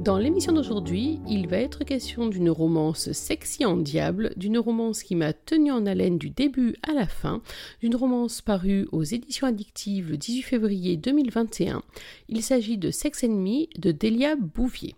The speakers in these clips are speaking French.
Dans l'émission d'aujourd'hui, il va être question d'une romance sexy en diable, d'une romance qui m'a tenu en haleine du début à la fin, d'une romance parue aux éditions addictives le 18 février 2021. Il s'agit de Sex Enemy de Delia Bouvier.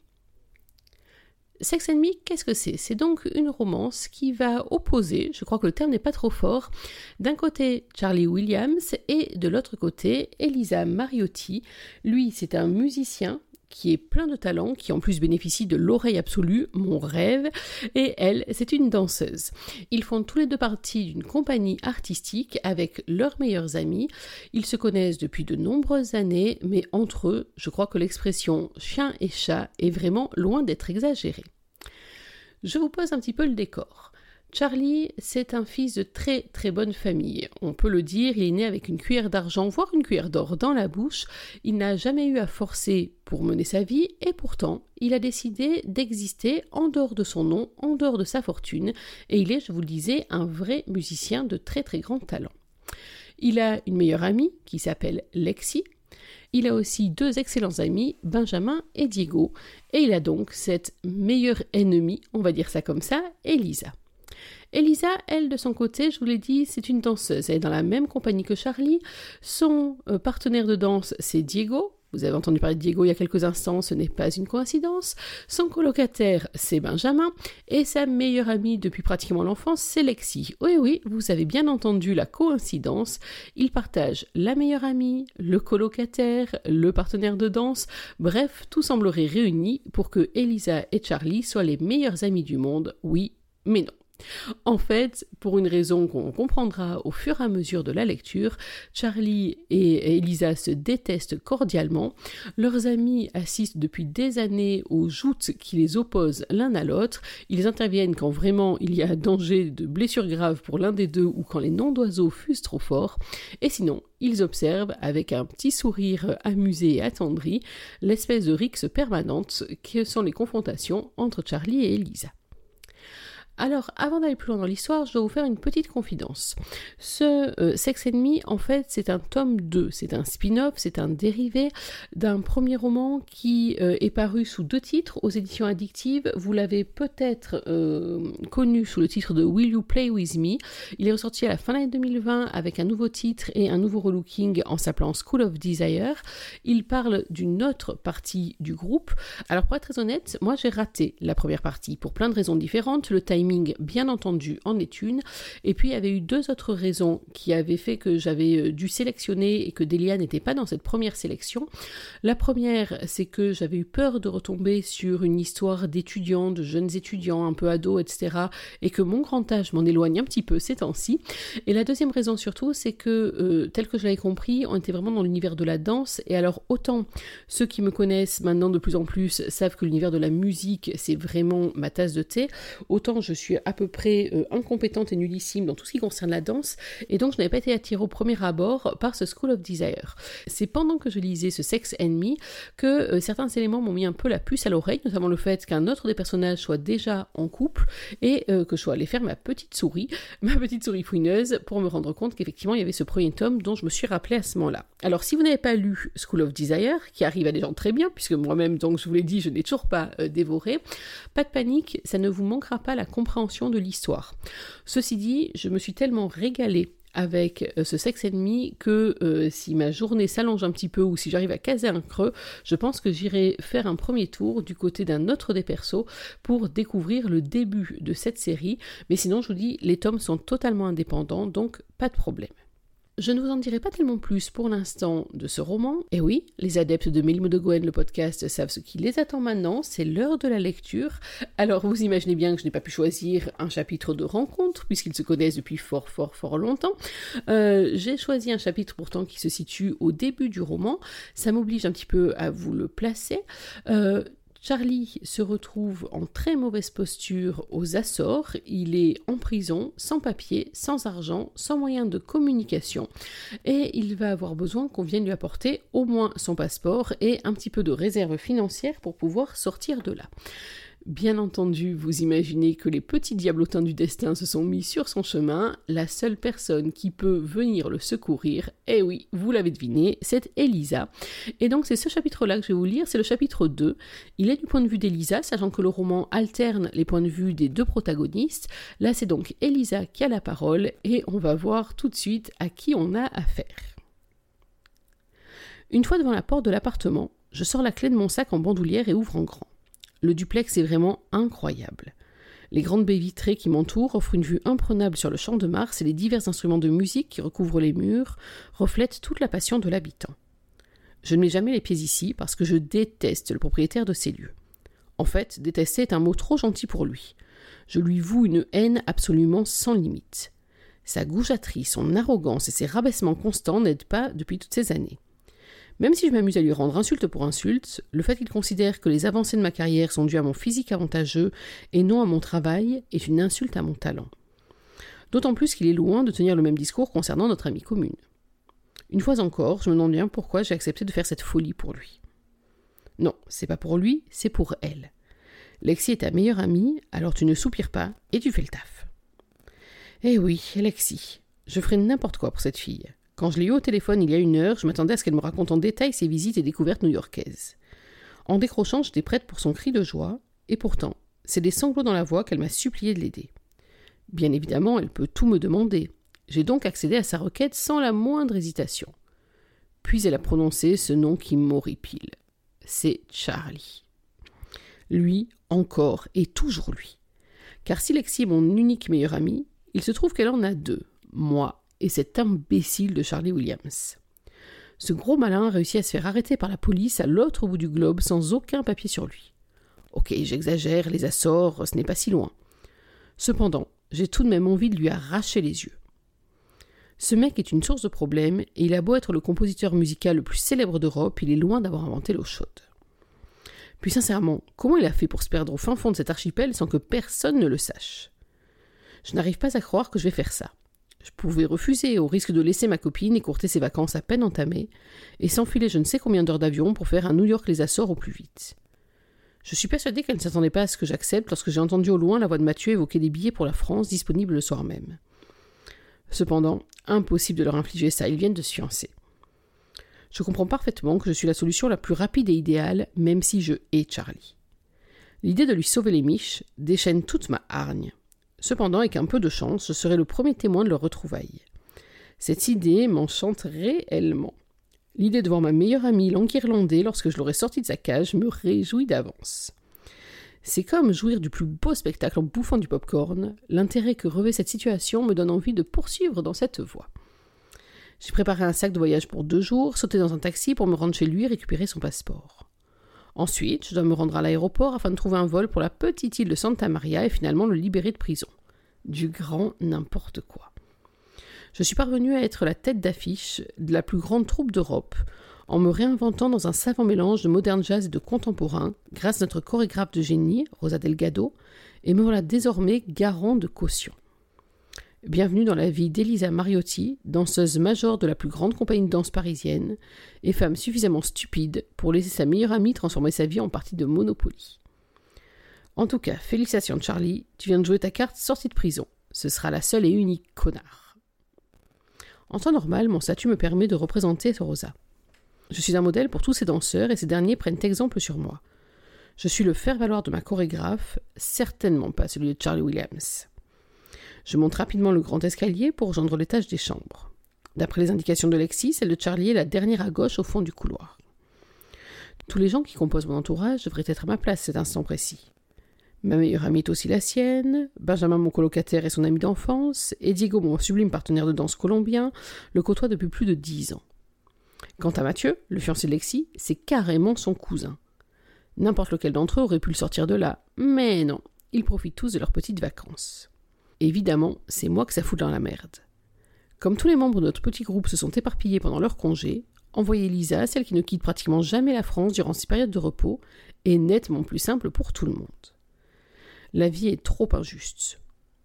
Sex Enemy, qu'est-ce que c'est? C'est donc une romance qui va opposer, je crois que le terme n'est pas trop fort, d'un côté Charlie Williams et de l'autre côté Elisa Mariotti. Lui, c'est un musicien qui est plein de talent, qui en plus bénéficie de l'oreille absolue, mon rêve, et elle, c'est une danseuse. Ils font tous les deux partie d'une compagnie artistique avec leurs meilleurs amis. Ils se connaissent depuis de nombreuses années, mais entre eux, je crois que l'expression chien et chat est vraiment loin d'être exagérée. Je vous pose un petit peu le décor. Charlie, c'est un fils de très très bonne famille. On peut le dire, il est né avec une cuillère d'argent, voire une cuillère d'or dans la bouche. Il n'a jamais eu à forcer pour mener sa vie, et pourtant, il a décidé d'exister en dehors de son nom, en dehors de sa fortune, et il est, je vous le disais, un vrai musicien de très très grand talent. Il a une meilleure amie qui s'appelle Lexi. Il a aussi deux excellents amis, Benjamin et Diego, et il a donc cette meilleure ennemie, on va dire ça comme ça, Elisa. Elisa, elle, de son côté, je vous l'ai dit, c'est une danseuse. Elle est dans la même compagnie que Charlie. Son euh, partenaire de danse, c'est Diego. Vous avez entendu parler de Diego il y a quelques instants, ce n'est pas une coïncidence. Son colocataire, c'est Benjamin. Et sa meilleure amie depuis pratiquement l'enfance, c'est Lexi. Oui, oui, vous avez bien entendu la coïncidence. Ils partagent la meilleure amie, le colocataire, le partenaire de danse. Bref, tout semblerait réuni pour que Elisa et Charlie soient les meilleurs amis du monde. Oui, mais non. En fait, pour une raison qu'on comprendra au fur et à mesure de la lecture, Charlie et Elisa se détestent cordialement. Leurs amis assistent depuis des années aux joutes qui les opposent l'un à l'autre. Ils interviennent quand vraiment il y a danger de blessures graves pour l'un des deux ou quand les noms d'oiseaux fusent trop forts. Et sinon, ils observent avec un petit sourire amusé et attendri l'espèce de rixe permanente que sont les confrontations entre Charlie et Elisa. Alors, avant d'aller plus loin dans l'histoire, je dois vous faire une petite confidence. Ce euh, Sex Enemy, en fait, c'est un tome 2, c'est un spin-off, c'est un dérivé d'un premier roman qui euh, est paru sous deux titres aux éditions addictives. Vous l'avez peut-être euh, connu sous le titre de Will You Play With Me? Il est ressorti à la fin de l'année 2020 avec un nouveau titre et un nouveau relooking en s'appelant School of Desire. Il parle d'une autre partie du groupe. Alors, pour être très honnête, moi j'ai raté la première partie pour plein de raisons différentes. Le timing bien entendu, en est une. Et puis, il y avait eu deux autres raisons qui avaient fait que j'avais euh, dû sélectionner et que Delia n'était pas dans cette première sélection. La première, c'est que j'avais eu peur de retomber sur une histoire d'étudiants, de jeunes étudiants, un peu ados, etc. Et que mon grand âge m'en éloigne un petit peu ces temps-ci. Et la deuxième raison surtout, c'est que, euh, tel que je l'avais compris, on était vraiment dans l'univers de la danse. Et alors, autant ceux qui me connaissent maintenant de plus en plus savent que l'univers de la musique, c'est vraiment ma tasse de thé, autant je je suis à peu près euh, incompétente et nullissime dans tout ce qui concerne la danse, et donc je n'avais pas été attirée au premier abord par ce School of Desire. C'est pendant que je lisais ce Sex Enemy que euh, certains éléments m'ont mis un peu la puce à l'oreille, notamment le fait qu'un autre des personnages soit déjà en couple, et euh, que je sois allée faire ma petite souris, ma petite souris fouineuse, pour me rendre compte qu'effectivement il y avait ce premier tome dont je me suis rappelé à ce moment-là. Alors si vous n'avez pas lu School of Desire, qui arrive à des gens très bien, puisque moi-même, donc je vous l'ai dit, je n'ai toujours pas dévoré, pas de panique, ça ne vous manquera pas la compréhension de l'histoire. Ceci dit, je me suis tellement régalée avec euh, ce sexe ennemi que euh, si ma journée s'allonge un petit peu ou si j'arrive à caser un creux, je pense que j'irai faire un premier tour du côté d'un autre des persos pour découvrir le début de cette série. Mais sinon, je vous dis, les tomes sont totalement indépendants, donc pas de problème. Je ne vous en dirai pas tellement plus pour l'instant de ce roman. Et oui, les adeptes de Mélimo de Gwen, le podcast, savent ce qui les attend maintenant, c'est l'heure de la lecture. Alors vous imaginez bien que je n'ai pas pu choisir un chapitre de rencontre, puisqu'ils se connaissent depuis fort fort fort longtemps. Euh, j'ai choisi un chapitre pourtant qui se situe au début du roman. Ça m'oblige un petit peu à vous le placer. Euh, Charlie se retrouve en très mauvaise posture aux Açores. Il est en prison, sans papier, sans argent, sans moyen de communication. Et il va avoir besoin qu'on vienne lui apporter au moins son passeport et un petit peu de réserve financière pour pouvoir sortir de là. Bien entendu, vous imaginez que les petits diablotins du destin se sont mis sur son chemin. La seule personne qui peut venir le secourir, eh oui, vous l'avez deviné, c'est Elisa. Et donc c'est ce chapitre-là que je vais vous lire, c'est le chapitre 2. Il est du point de vue d'Elisa, sachant que le roman alterne les points de vue des deux protagonistes. Là c'est donc Elisa qui a la parole et on va voir tout de suite à qui on a affaire. Une fois devant la porte de l'appartement, je sors la clé de mon sac en bandoulière et ouvre en grand. Le duplex est vraiment incroyable. Les grandes baies vitrées qui m'entourent offrent une vue imprenable sur le champ de Mars et les divers instruments de musique qui recouvrent les murs reflètent toute la passion de l'habitant. Je ne mets jamais les pieds ici parce que je déteste le propriétaire de ces lieux. En fait, détester est un mot trop gentil pour lui. Je lui voue une haine absolument sans limite. Sa goujaterie, son arrogance et ses rabaissements constants n'aident pas depuis toutes ces années. Même si je m'amuse à lui rendre insulte pour insulte, le fait qu'il considère que les avancées de ma carrière sont dues à mon physique avantageux et non à mon travail est une insulte à mon talent. D'autant plus qu'il est loin de tenir le même discours concernant notre amie commune. Une fois encore, je me demande bien pourquoi j'ai accepté de faire cette folie pour lui. Non, c'est pas pour lui, c'est pour elle. Lexi est ta meilleure amie, alors tu ne soupires pas et tu fais le taf. Eh oui, Lexi, je ferai n'importe quoi pour cette fille. Quand je l'ai eu au téléphone il y a une heure, je m'attendais à ce qu'elle me raconte en détail ses visites et découvertes new-yorkaises. En décrochant, j'étais prête pour son cri de joie, et pourtant, c'est des sanglots dans la voix qu'elle m'a supplié de l'aider. Bien évidemment, elle peut tout me demander. J'ai donc accédé à sa requête sans la moindre hésitation. Puis elle a prononcé ce nom qui m'horripile. C'est Charlie. Lui, encore et toujours lui. Car si Lexi est mon unique meilleur ami, il se trouve qu'elle en a deux, moi et cet imbécile de Charlie Williams. Ce gros malin a réussi à se faire arrêter par la police à l'autre bout du globe sans aucun papier sur lui. Ok, j'exagère, les Açores, ce n'est pas si loin. Cependant, j'ai tout de même envie de lui arracher les yeux. Ce mec est une source de problèmes, et il a beau être le compositeur musical le plus célèbre d'Europe, il est loin d'avoir inventé l'eau chaude. Puis sincèrement, comment il a fait pour se perdre au fin fond de cet archipel sans que personne ne le sache? Je n'arrive pas à croire que je vais faire ça. Je pouvais refuser, au risque de laisser ma copine écourter ses vacances à peine entamées, et s'enfiler je ne sais combien d'heures d'avion pour faire un New York les Açores au plus vite. Je suis persuadée qu'elle ne s'attendait pas à ce que j'accepte lorsque j'ai entendu au loin la voix de Mathieu évoquer des billets pour la France disponibles le soir même. Cependant, impossible de leur infliger ça, ils viennent de se fiancer. Je comprends parfaitement que je suis la solution la plus rapide et idéale, même si je hais Charlie. L'idée de lui sauver les miches déchaîne toute ma hargne. Cependant, avec un peu de chance, je serai le premier témoin de leur retrouvaille. Cette idée m'enchante réellement. L'idée de voir ma meilleure amie l'enguirlander lorsque je l'aurai sortie de sa cage me réjouit d'avance. C'est comme jouir du plus beau spectacle en bouffant du pop-corn. L'intérêt que revêt cette situation me donne envie de poursuivre dans cette voie. J'ai préparé un sac de voyage pour deux jours, sauté dans un taxi pour me rendre chez lui et récupérer son passeport. Ensuite, je dois me rendre à l'aéroport afin de trouver un vol pour la petite île de Santa Maria et finalement le libérer de prison. Du grand n'importe quoi. Je suis parvenu à être la tête d'affiche de la plus grande troupe d'Europe, en me réinventant dans un savant mélange de moderne jazz et de contemporain, grâce à notre chorégraphe de génie, Rosa Delgado, et me voilà désormais garant de caution. Bienvenue dans la vie d'Elisa Mariotti, danseuse majeure de la plus grande compagnie de danse parisienne, et femme suffisamment stupide pour laisser sa meilleure amie transformer sa vie en partie de Monopoly. En tout cas, félicitations Charlie, tu viens de jouer ta carte sortie de prison. Ce sera la seule et unique connard. En temps normal, mon statut me permet de représenter Rosa. Je suis un modèle pour tous ces danseurs et ces derniers prennent exemple sur moi. Je suis le faire-valoir de ma chorégraphe, certainement pas celui de Charlie Williams. Je monte rapidement le grand escalier pour rejoindre l'étage des chambres. D'après les indications de Lexi, celle de Charlie est la dernière à gauche au fond du couloir. Tous les gens qui composent mon entourage devraient être à ma place cet instant précis. Ma meilleure amie est aussi la sienne, Benjamin mon colocataire et son ami d'enfance, et Diego mon sublime partenaire de danse colombien le côtoie depuis plus de dix ans. Quant à Mathieu, le fiancé de Lexi, c'est carrément son cousin. N'importe lequel d'entre eux aurait pu le sortir de là, mais non, ils profitent tous de leurs petites vacances. Évidemment, c'est moi que ça fout dans la merde. Comme tous les membres de notre petit groupe se sont éparpillés pendant leur congé, Envoyer Lisa, celle qui ne quitte pratiquement jamais la France durant ses périodes de repos, est nettement plus simple pour tout le monde. La vie est trop injuste.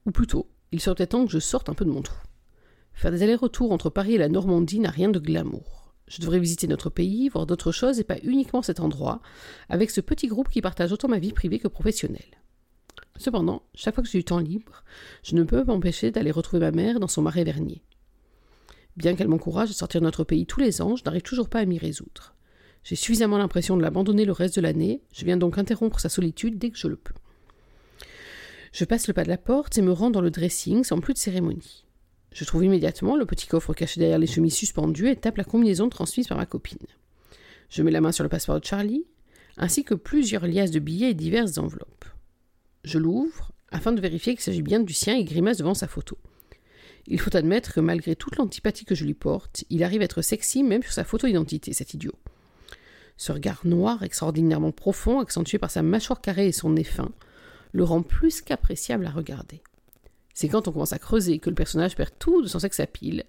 Ou plutôt, il serait temps que je sorte un peu de mon trou. Faire des allers-retours entre Paris et la Normandie n'a rien de glamour. Je devrais visiter notre pays, voir d'autres choses et pas uniquement cet endroit, avec ce petit groupe qui partage autant ma vie privée que professionnelle. Cependant, chaque fois que j'ai du temps libre, je ne peux m'empêcher d'aller retrouver ma mère dans son marais vernier. Bien qu'elle m'encourage à sortir de notre pays tous les ans, je n'arrive toujours pas à m'y résoudre. J'ai suffisamment l'impression de l'abandonner le reste de l'année, je viens donc interrompre sa solitude dès que je le peux. Je passe le pas de la porte et me rends dans le dressing sans plus de cérémonie. Je trouve immédiatement le petit coffre caché derrière les chemises suspendues et tape la combinaison transmise par ma copine. Je mets la main sur le passeport de Charlie, ainsi que plusieurs liasses de billets et diverses enveloppes. Je l'ouvre afin de vérifier qu'il s'agit bien du sien et grimace devant sa photo. Il faut admettre que malgré toute l'antipathie que je lui porte, il arrive à être sexy même sur sa photo d'identité, cet idiot. Ce regard noir extraordinairement profond, accentué par sa mâchoire carrée et son nez fin, le rend plus qu'appréciable à regarder. C'est quand on commence à creuser que le personnage perd tout de son sexe à pile.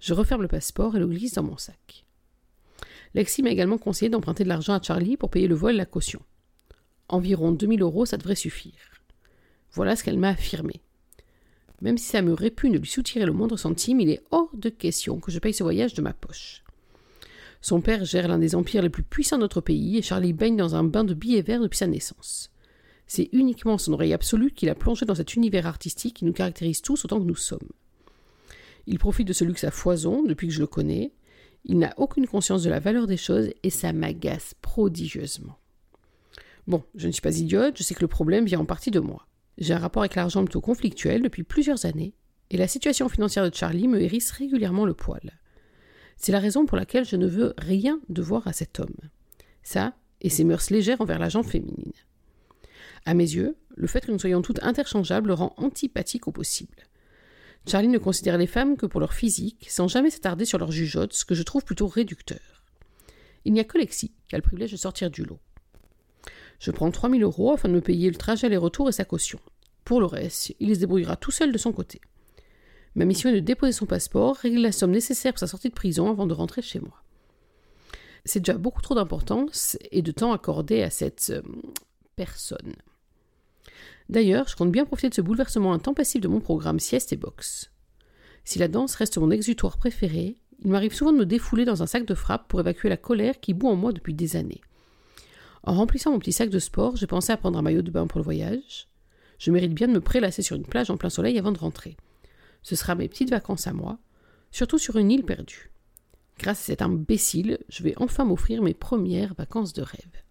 Je referme le passeport et le glisse dans mon sac. Lexi m'a également conseillé d'emprunter de l'argent à Charlie pour payer le vol et la caution. Environ 2000 euros, ça devrait suffire. Voilà ce qu'elle m'a affirmé. Même si ça me répugne de lui soutirer le moindre centime, il est hors de question que je paye ce voyage de ma poche. Son père gère l'un des empires les plus puissants de notre pays et Charlie baigne dans un bain de billets verts depuis sa naissance. C'est uniquement son oreille absolue qui l'a plongé dans cet univers artistique qui nous caractérise tous autant que nous sommes. Il profite de ce luxe à foison depuis que je le connais. Il n'a aucune conscience de la valeur des choses et ça m'agace prodigieusement. Bon, je ne suis pas idiote, je sais que le problème vient en partie de moi. J'ai un rapport avec l'argent plutôt conflictuel depuis plusieurs années, et la situation financière de Charlie me hérisse régulièrement le poil. C'est la raison pour laquelle je ne veux rien devoir à cet homme. Ça, et ses mœurs légères envers la gente féminine. À mes yeux, le fait que nous soyons toutes interchangeables le rend antipathique au possible. Charlie ne considère les femmes que pour leur physique, sans jamais s'attarder sur leur jugeote, ce que je trouve plutôt réducteur. Il n'y a que Lexi qui a le privilège de sortir du lot. Je prends 3000 euros afin de me payer le trajet aller-retour et sa caution. Pour le reste, il se débrouillera tout seul de son côté. Ma mission est de déposer son passeport, régler la somme nécessaire pour sa sortie de prison avant de rentrer chez moi. C'est déjà beaucoup trop d'importance et de temps accordé à cette euh, personne. D'ailleurs, je compte bien profiter de ce bouleversement intempestif de mon programme sieste et boxe. Si la danse reste mon exutoire préféré, il m'arrive souvent de me défouler dans un sac de frappe pour évacuer la colère qui bout en moi depuis des années. En remplissant mon petit sac de sport, j'ai pensé à prendre un maillot de bain pour le voyage. Je mérite bien de me prélasser sur une plage en plein soleil avant de rentrer. Ce sera mes petites vacances à moi, surtout sur une île perdue. Grâce à cet imbécile, je vais enfin m'offrir mes premières vacances de rêve.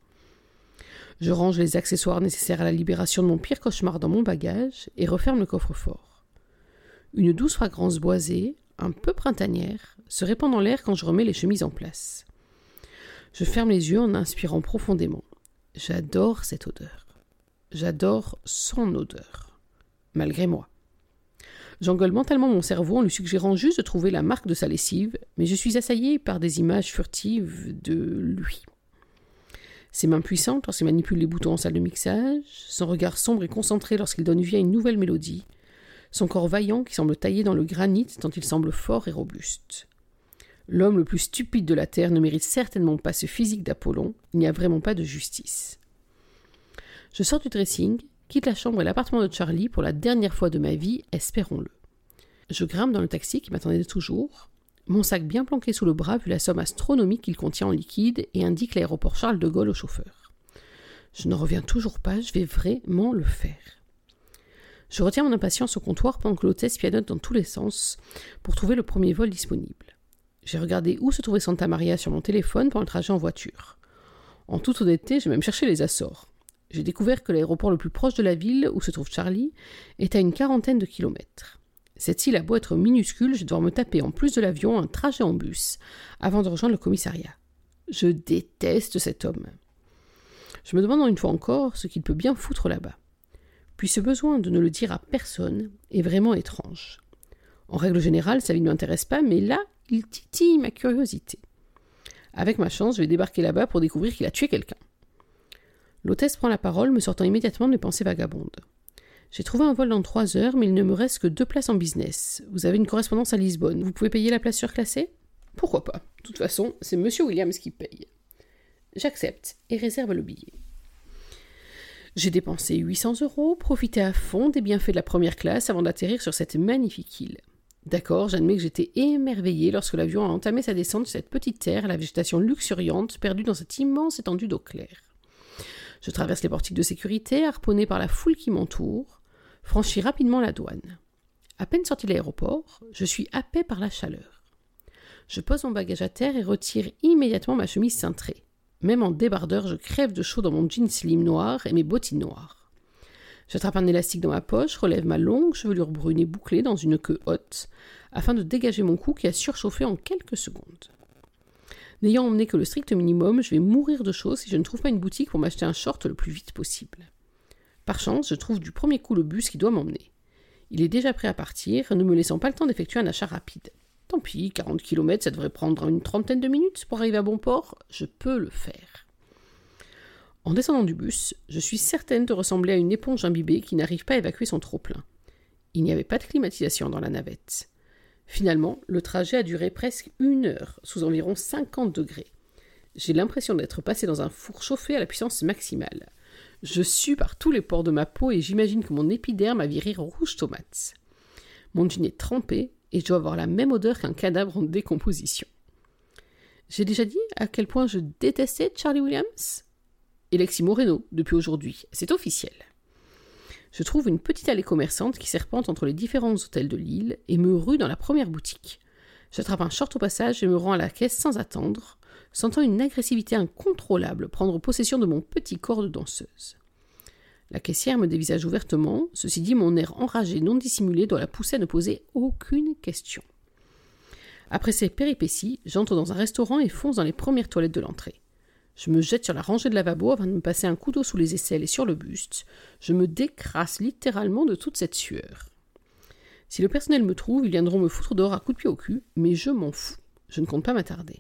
Je range les accessoires nécessaires à la libération de mon pire cauchemar dans mon bagage et referme le coffre-fort. Une douce fragrance boisée, un peu printanière, se répand dans l'air quand je remets les chemises en place. Je ferme les yeux en inspirant profondément. J'adore cette odeur. J'adore son odeur. Malgré moi. J'engueule mentalement mon cerveau en lui suggérant juste de trouver la marque de sa lessive, mais je suis assaillie par des images furtives de lui. Ses mains puissantes lorsqu'il manipule les boutons en salle de mixage, son regard sombre et concentré lorsqu'il donne vie à une nouvelle mélodie, son corps vaillant qui semble taillé dans le granit tant il semble fort et robuste. L'homme le plus stupide de la Terre ne mérite certainement pas ce physique d'Apollon, il n'y a vraiment pas de justice. Je sors du dressing, quitte la chambre et l'appartement de Charlie pour la dernière fois de ma vie, espérons-le. Je grimpe dans le taxi qui m'attendait toujours, mon sac bien planqué sous le bras vu la somme astronomique qu'il contient en liquide et indique l'aéroport Charles de Gaulle au chauffeur. Je ne reviens toujours pas, je vais vraiment le faire. Je retiens mon impatience au comptoir pendant que l'hôtesse pianote dans tous les sens pour trouver le premier vol disponible. J'ai regardé où se trouvait Santa Maria sur mon téléphone pendant le trajet en voiture. En toute honnêteté, j'ai même cherché les Açores. J'ai découvert que l'aéroport le plus proche de la ville, où se trouve Charlie, est à une quarantaine de kilomètres. Cette île a beau être minuscule, je vais devoir me taper en plus de l'avion un trajet en bus avant de rejoindre le commissariat. Je déteste cet homme. Je me demande une fois encore ce qu'il peut bien foutre là-bas. Puis ce besoin de ne le dire à personne est vraiment étrange. En règle générale, sa vie ne m'intéresse pas, mais là, il titille ma curiosité. Avec ma chance, je vais débarquer là-bas pour découvrir qu'il a tué quelqu'un. L'hôtesse prend la parole, me sortant immédiatement de pensées vagabondes. J'ai trouvé un vol dans trois heures, mais il ne me reste que deux places en business. Vous avez une correspondance à Lisbonne. Vous pouvez payer la place surclassée? Pourquoi pas? De toute façon, c'est Monsieur Williams qui paye. J'accepte et réserve le billet. J'ai dépensé 800 euros, profité à fond des bienfaits de la première classe avant d'atterrir sur cette magnifique île. D'accord, j'admets que j'étais émerveillé lorsque l'avion a entamé sa descente sur cette petite terre la végétation luxuriante perdue dans cette immense étendue d'eau claire. Je traverse les portiques de sécurité, harponné par la foule qui m'entoure, franchis rapidement la douane. À peine sorti de l'aéroport, je suis happé par la chaleur. Je pose mon bagage à terre et retire immédiatement ma chemise cintrée. Même en débardeur, je crève de chaud dans mon jean slim noir et mes bottines noires. J'attrape un élastique dans ma poche, relève ma longue chevelure brune et bouclée dans une queue haute, afin de dégager mon cou qui a surchauffé en quelques secondes. N'ayant emmené que le strict minimum, je vais mourir de chaud si je ne trouve pas une boutique pour m'acheter un short le plus vite possible. Par chance, je trouve du premier coup le bus qui doit m'emmener. Il est déjà prêt à partir, ne me laissant pas le temps d'effectuer un achat rapide. Tant pis, 40 km, ça devrait prendre une trentaine de minutes pour arriver à bon port, je peux le faire. En descendant du bus, je suis certaine de ressembler à une éponge imbibée qui n'arrive pas à évacuer son trop-plein. Il n'y avait pas de climatisation dans la navette. Finalement, le trajet a duré presque une heure, sous environ 50 degrés. J'ai l'impression d'être passé dans un four chauffé à la puissance maximale. Je sue par tous les pores de ma peau et j'imagine que mon épiderme a viré rouge tomate. Mon jean est trempé et je dois avoir la même odeur qu'un cadavre en décomposition. J'ai déjà dit à quel point je détestais Charlie Williams? Et Lexi Moreno, depuis aujourd'hui, c'est officiel. Je trouve une petite allée commerçante qui serpente entre les différents hôtels de l'île et me rue dans la première boutique. J'attrape un short au passage et me rends à la caisse sans attendre, sentant une agressivité incontrôlable prendre possession de mon petit corps de danseuse. La caissière me dévisage ouvertement, ceci dit, mon air enragé non dissimulé doit la pousser à ne poser aucune question. Après ces péripéties, j'entre dans un restaurant et fonce dans les premières toilettes de l'entrée. Je me jette sur la rangée de lavabo avant de me passer un couteau sous les aisselles et sur le buste. Je me décrasse littéralement de toute cette sueur. Si le personnel me trouve, ils viendront me foutre dehors à coups de pied au cul, mais je m'en fous. Je ne compte pas m'attarder.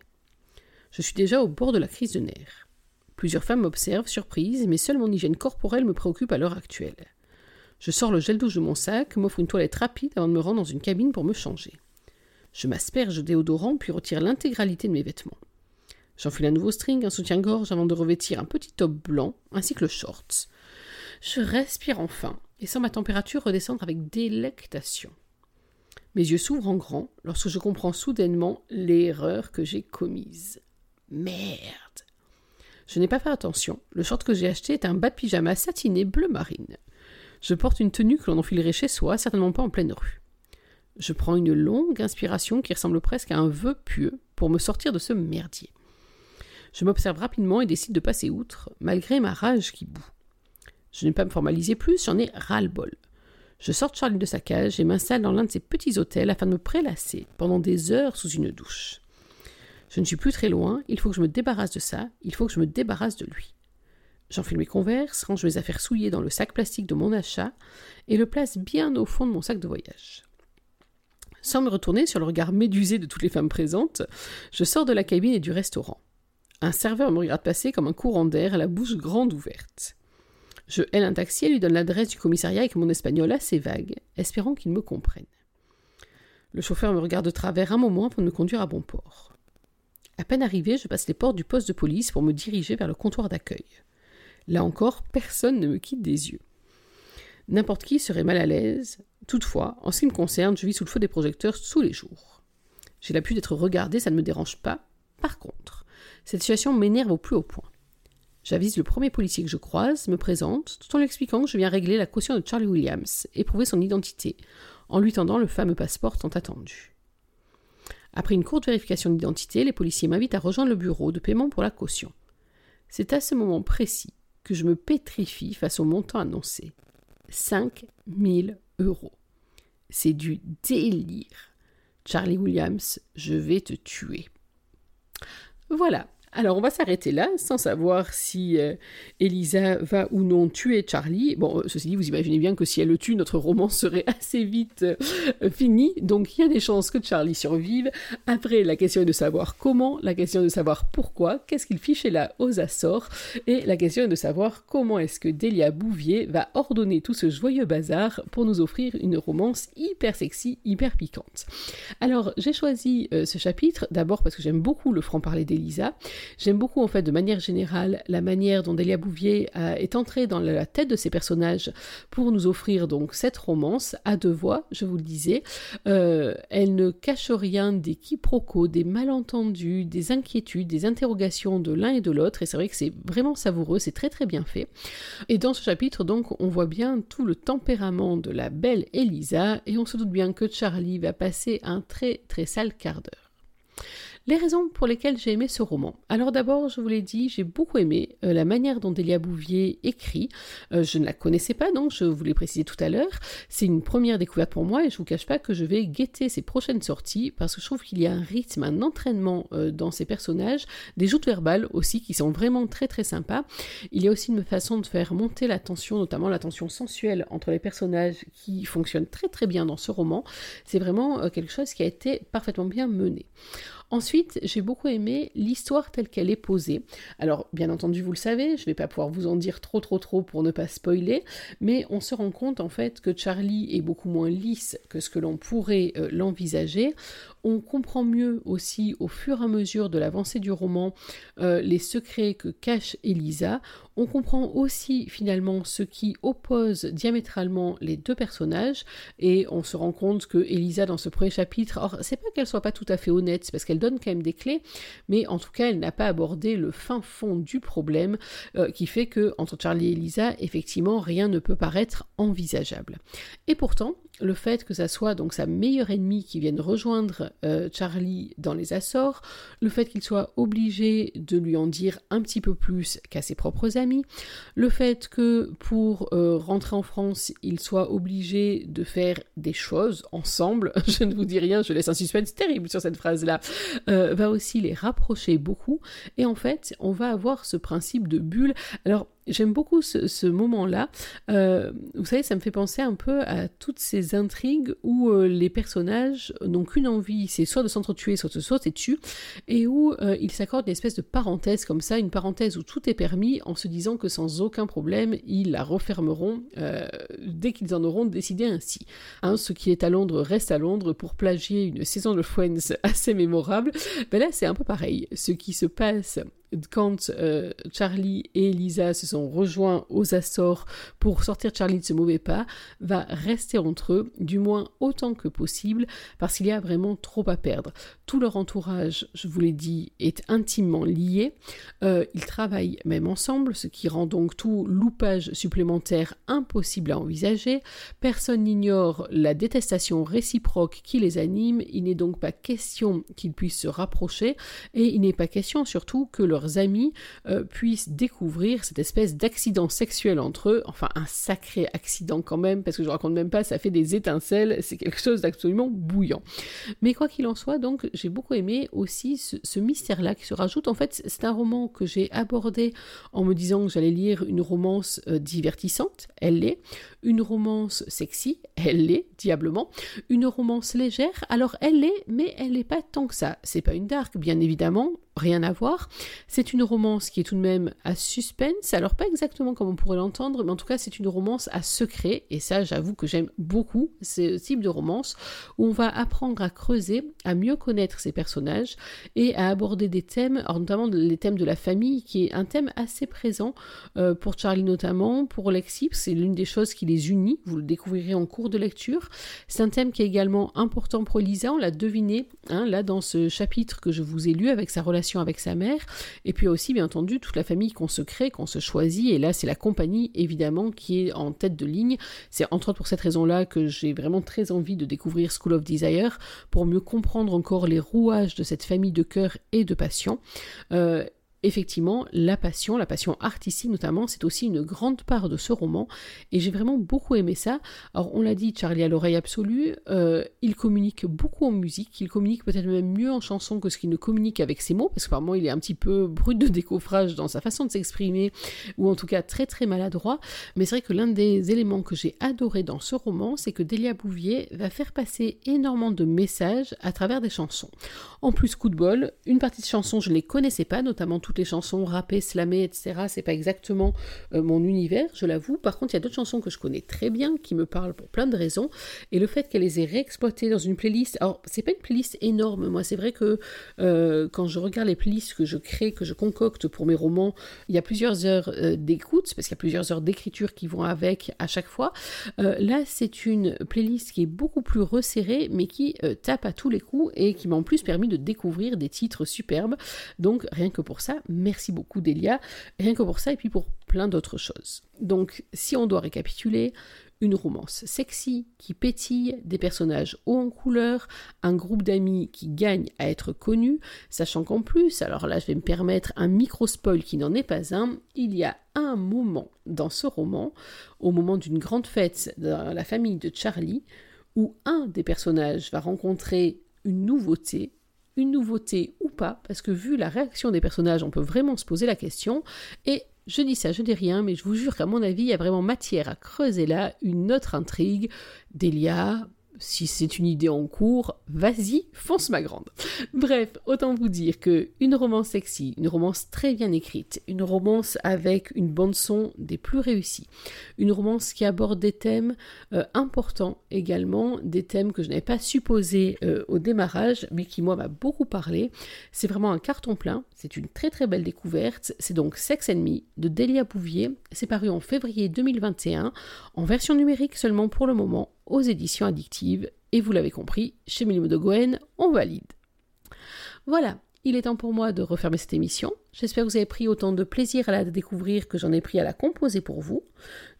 Je suis déjà au bord de la crise de nerfs. Plusieurs femmes m'observent, surprises, mais seule mon hygiène corporelle me préoccupe à l'heure actuelle. Je sors le gel douche de mon sac, m'offre une toilette rapide avant de me rendre dans une cabine pour me changer. Je m'asperge déodorant puis retire l'intégralité de mes vêtements. J'enfile un nouveau string, un soutien-gorge avant de revêtir un petit top blanc ainsi que le short. Je respire enfin et sens ma température redescendre avec délectation. Mes yeux s'ouvrent en grand lorsque je comprends soudainement l'erreur que j'ai commise. Merde je n'ai pas fait attention. Le short que j'ai acheté est un bas de pyjama satiné bleu marine. Je porte une tenue que l'on enfilerait chez soi, certainement pas en pleine rue. Je prends une longue inspiration qui ressemble presque à un vœu pieux pour me sortir de ce merdier. Je m'observe rapidement et décide de passer outre, malgré ma rage qui bout. Je n'ai pas me formaliser plus, j'en ai ras-le-bol. Je sors Charlie de sa cage et m'installe dans l'un de ses petits hôtels afin de me prélasser pendant des heures sous une douche. Je ne suis plus très loin, il faut que je me débarrasse de ça, il faut que je me débarrasse de lui. J'enfile mes converses, range mes affaires souillées dans le sac plastique de mon achat et le place bien au fond de mon sac de voyage. Sans me retourner sur le regard médusé de toutes les femmes présentes, je sors de la cabine et du restaurant. Un serveur me regarde passer comme un courant d'air, la bouche grande ouverte. Je haile un taxi et lui donne l'adresse du commissariat avec mon espagnol assez vague, espérant qu'il me comprenne. Le chauffeur me regarde de travers un moment pour me conduire à bon port. À peine arrivé, je passe les portes du poste de police pour me diriger vers le comptoir d'accueil. Là encore, personne ne me quitte des yeux. N'importe qui serait mal à l'aise. Toutefois, en ce qui me concerne, je vis sous le feu des projecteurs tous les jours. J'ai l'habitude d'être regardé, ça ne me dérange pas. Par contre, cette situation m'énerve au plus haut point. J'avise le premier policier que je croise, me présente, tout en lui expliquant que je viens régler la caution de Charlie Williams et prouver son identité, en lui tendant le fameux passeport tant attendu. Après une courte vérification d'identité, les policiers m'invitent à rejoindre le bureau de paiement pour la caution. C'est à ce moment précis que je me pétrifie face au montant annoncé. 5 000 euros. C'est du délire. Charlie Williams, je vais te tuer. Voilà, Alors on va s'arrêter là sans savoir si euh, Elisa va ou non tuer Charlie. Bon, euh, ceci dit, vous imaginez bien que si elle le tue, notre roman serait assez vite euh, fini. Donc il y a des chances que Charlie survive. Après, la question est de savoir comment, la question est de savoir pourquoi, qu'est-ce qu'il fichait là aux Açores, et la question est de savoir comment est-ce que Delia Bouvier va ordonner tout ce joyeux bazar pour nous offrir une romance hyper sexy, hyper piquante. Alors j'ai choisi ce chapitre d'abord parce que j'aime beaucoup le franc-parler d'Elisa. J'aime beaucoup en fait de manière générale la manière dont Delia Bouvier euh, est entrée dans la tête de ses personnages pour nous offrir donc cette romance à deux voix, je vous le disais. Euh, elle ne cache rien des quiproquos, des malentendus, des inquiétudes, des interrogations de l'un et de l'autre et c'est vrai que c'est vraiment savoureux, c'est très très bien fait. Et dans ce chapitre donc on voit bien tout le tempérament de la belle Elisa et on se doute bien que Charlie va passer un très très sale quart d'heure. Les raisons pour lesquelles j'ai aimé ce roman. Alors d'abord, je vous l'ai dit, j'ai beaucoup aimé euh, la manière dont Delia Bouvier écrit. Euh, je ne la connaissais pas, donc je vous l'ai précisé tout à l'heure. C'est une première découverte pour moi et je vous cache pas que je vais guetter ses prochaines sorties parce que je trouve qu'il y a un rythme, un entraînement euh, dans ses personnages, des joutes verbales aussi qui sont vraiment très très sympas. Il y a aussi une façon de faire monter la tension, notamment la tension sensuelle entre les personnages qui fonctionne très très bien dans ce roman. C'est vraiment quelque chose qui a été parfaitement bien mené. Ensuite, j'ai beaucoup aimé l'histoire telle qu'elle est posée. Alors, bien entendu, vous le savez, je ne vais pas pouvoir vous en dire trop trop trop pour ne pas spoiler, mais on se rend compte en fait que Charlie est beaucoup moins lisse que ce que l'on pourrait euh, l'envisager. On comprend mieux aussi au fur et à mesure de l'avancée du roman euh, les secrets que cache Elisa. On comprend aussi finalement ce qui oppose diamétralement les deux personnages et on se rend compte que Elisa dans ce premier chapitre, or c'est pas qu'elle soit pas tout à fait honnête, parce qu'elle donne quand même des clés, mais en tout cas elle n'a pas abordé le fin fond du problème euh, qui fait que entre Charlie et Elisa, effectivement rien ne peut paraître envisageable. Et pourtant, le fait que ça soit donc sa meilleure ennemie qui vienne rejoindre euh, Charlie dans les Açores, le fait qu'il soit obligé de lui en dire un petit peu plus qu'à ses propres amis, le fait que pour euh, rentrer en France, il soit obligé de faire des choses ensemble, je ne vous dis rien, je laisse un suspense terrible sur cette phrase-là, euh, va aussi les rapprocher beaucoup, et en fait, on va avoir ce principe de bulle. Alors, J'aime beaucoup ce, moment-là. Euh, vous savez, ça me fait penser un peu à toutes ces intrigues où euh, les personnages n'ont qu'une envie, c'est soit de s'entretuer, soit de se sauter dessus, et où euh, ils s'accordent une espèce de parenthèse comme ça, une parenthèse où tout est permis, en se disant que sans aucun problème, ils la refermeront dès qu'ils en auront décidé ainsi. Hein, ce qui est à Londres reste à Londres pour plagier une saison de Friends assez mémorable. Ben là, c'est un peu pareil. Ce qui se passe quand euh, Charlie et Lisa se sont rejoints aux Açores pour sortir Charlie de ce mauvais pas, va rester entre eux, du moins autant que possible, parce qu'il y a vraiment trop à perdre. Tout leur entourage, je vous l'ai dit, est intimement lié. Euh, ils travaillent même ensemble, ce qui rend donc tout loupage supplémentaire impossible à envisager. Personne n'ignore la détestation réciproque qui les anime. Il n'est donc pas question qu'ils puissent se rapprocher, et il n'est pas question surtout que leurs amis euh, puissent découvrir cette espèce d'accident sexuel entre eux, enfin un sacré accident quand même, parce que je raconte même pas, ça fait des étincelles, c'est quelque chose d'absolument bouillant. Mais quoi qu'il en soit, donc j'ai beaucoup aimé aussi ce, mystère-là qui se rajoute. En fait, c'est un roman que j'ai abordé en me disant que j'allais lire une romance euh, divertissante, elle l'est, une romance sexy, elle l'est, diablement, une romance légère, alors elle l'est, mais elle n'est pas tant que ça. C'est pas une dark, bien évidemment, rien à voir. C'est une romance qui est tout de même à suspense, alors pas exactement comme on pourrait l'entendre, mais en tout cas c'est une romance à secret, et ça j'avoue que j'aime beaucoup ce type de romance, où on va apprendre à creuser, à mieux connaître ses personnages, et à aborder des thèmes, notamment les thèmes de la famille, qui est un thème assez présent euh, pour Charlie notamment, pour Lexi, c'est l'une des choses qui les unit, vous le découvrirez en cours de lecture. C'est un thème qui est également important pour Lisa, on l'a deviné, hein, là dans ce chapitre que je vous ai lu avec sa relation avec sa mère, et puis aussi bien entendu toute la famille qu'on se crée, qu'on se choisit, et là c'est la compagnie évidemment qui est en tête de ligne. C'est entre autres pour cette raison-là que j'ai vraiment très envie de découvrir School of Desire, pour mieux comprendre encore les rouages de cette famille de cœur et de passion. Euh, effectivement, la passion, la passion artistique notamment, c'est aussi une grande part de ce roman, et j'ai vraiment beaucoup aimé ça. Alors, on l'a dit, Charlie à l'oreille absolue, euh, il communique beaucoup en musique, il communique peut-être même mieux en chanson que ce qu'il ne communique avec ses mots, parce que par moments il est un petit peu brut de décoffrage dans sa façon de s'exprimer, ou en tout cas très très maladroit, mais c'est vrai que l'un des éléments que j'ai adoré dans ce roman, c'est que Delia Bouvier va faire passer énormément de messages à travers des chansons. En plus, coup de bol, une partie de chansons, je ne les connaissais pas, notamment toutes les chansons rappées, slamées, etc. C'est pas exactement euh, mon univers, je l'avoue. Par contre, il y a d'autres chansons que je connais très bien, qui me parlent pour plein de raisons. Et le fait qu'elle les ait réexploitées dans une playlist, alors c'est pas une playlist énorme, moi c'est vrai que euh, quand je regarde les playlists que je crée, que je concocte pour mes romans, il y a plusieurs heures euh, d'écoute, parce qu'il y a plusieurs heures d'écriture qui vont avec à chaque fois. là, c'est une playlist qui est beaucoup plus resserrée, mais qui tape à tous les coups et qui m'a en plus permis de découvrir des titres superbes. Donc rien que pour ça, merci beaucoup Delia. Rien que pour ça et puis pour plein d'autres choses. Donc si on doit récapituler, une romance sexy qui pétille, des personnages hauts en couleur, un groupe d'amis qui gagne à être connu, sachant qu'en plus, alors là je vais me permettre un micro-spoil qui n'en est pas un, il y a un moment dans ce roman, au moment d'une grande fête dans la famille de Charlie, où un des personnages va rencontrer une nouveauté une nouveauté ou pas, parce que vu la réaction des personnages, on peut vraiment se poser la question. Et je dis ça, je dis rien, mais je vous jure qu'à mon avis, il y a vraiment matière à creuser là une autre intrigue. Delia, si c'est une idée en cours, vas-y, fonce ma grande. Bref, autant vous dire que une romance sexy, une romance très bien écrite, une romance avec une bande son des plus réussies, une romance qui aborde des thèmes euh, importants également, des thèmes que je n'avais pas supposés euh, au démarrage, mais qui moi m'a beaucoup parlé. C'est vraiment un carton plein, c'est une très très belle découverte. C'est donc Sex Enemy de Delia Bouvier. C'est paru en février 2021 en version numérique seulement pour le moment aux éditions addictives. Et vous l'avez compris, chez Mélimo de Gouen, on valide. Voilà, il est temps pour moi de refermer cette émission. J'espère que vous avez pris autant de plaisir à la découvrir que j'en ai pris à la composer pour vous.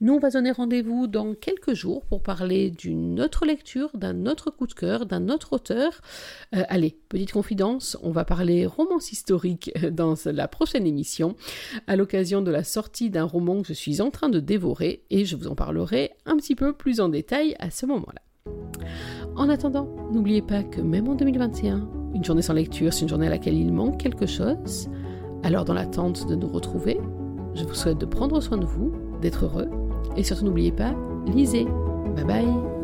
Nous, on va donner rendez-vous dans quelques jours pour parler d'une autre lecture, d'un autre coup de cœur, d'un autre auteur. Euh, allez, petite confidence, on va parler romance historique dans la prochaine émission, à l'occasion de la sortie d'un roman que je suis en train de dévorer, et je vous en parlerai un petit peu plus en détail à ce moment-là. En attendant, n'oubliez pas que même en 2021, une journée sans lecture, c'est une journée à laquelle il manque quelque chose. Alors dans l'attente de nous retrouver, je vous souhaite de prendre soin de vous, d'être heureux, et surtout n'oubliez pas, lisez. Bye bye